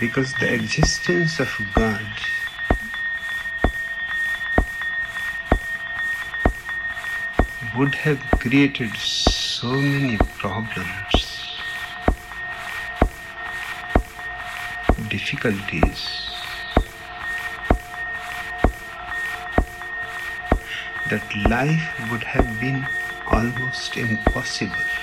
because the existence of God would have created so many problems, difficulties. That life would have been almost impossible.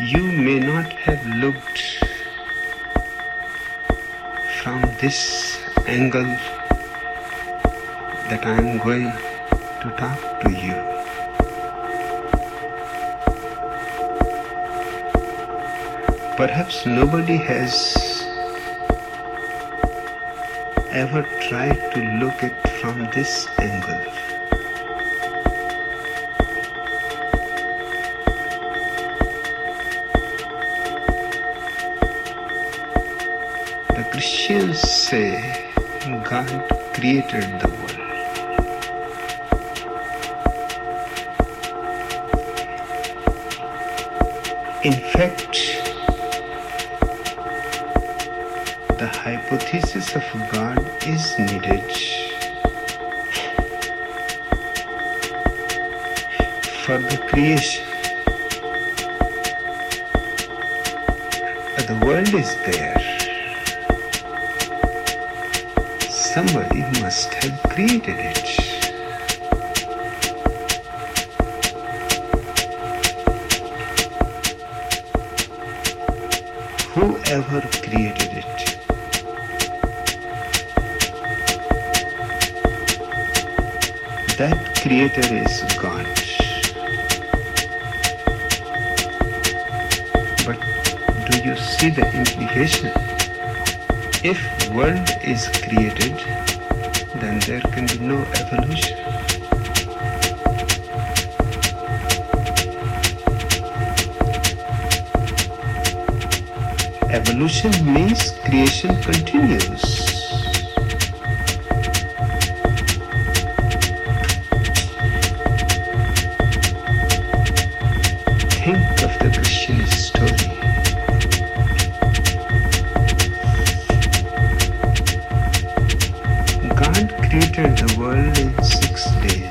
You may not have looked from this angle that I am going to talk to you. Perhaps nobody has ever tried to look it from this angle. Created the world. In fact, the hypothesis of God is needed for the creation. Created the world in six days.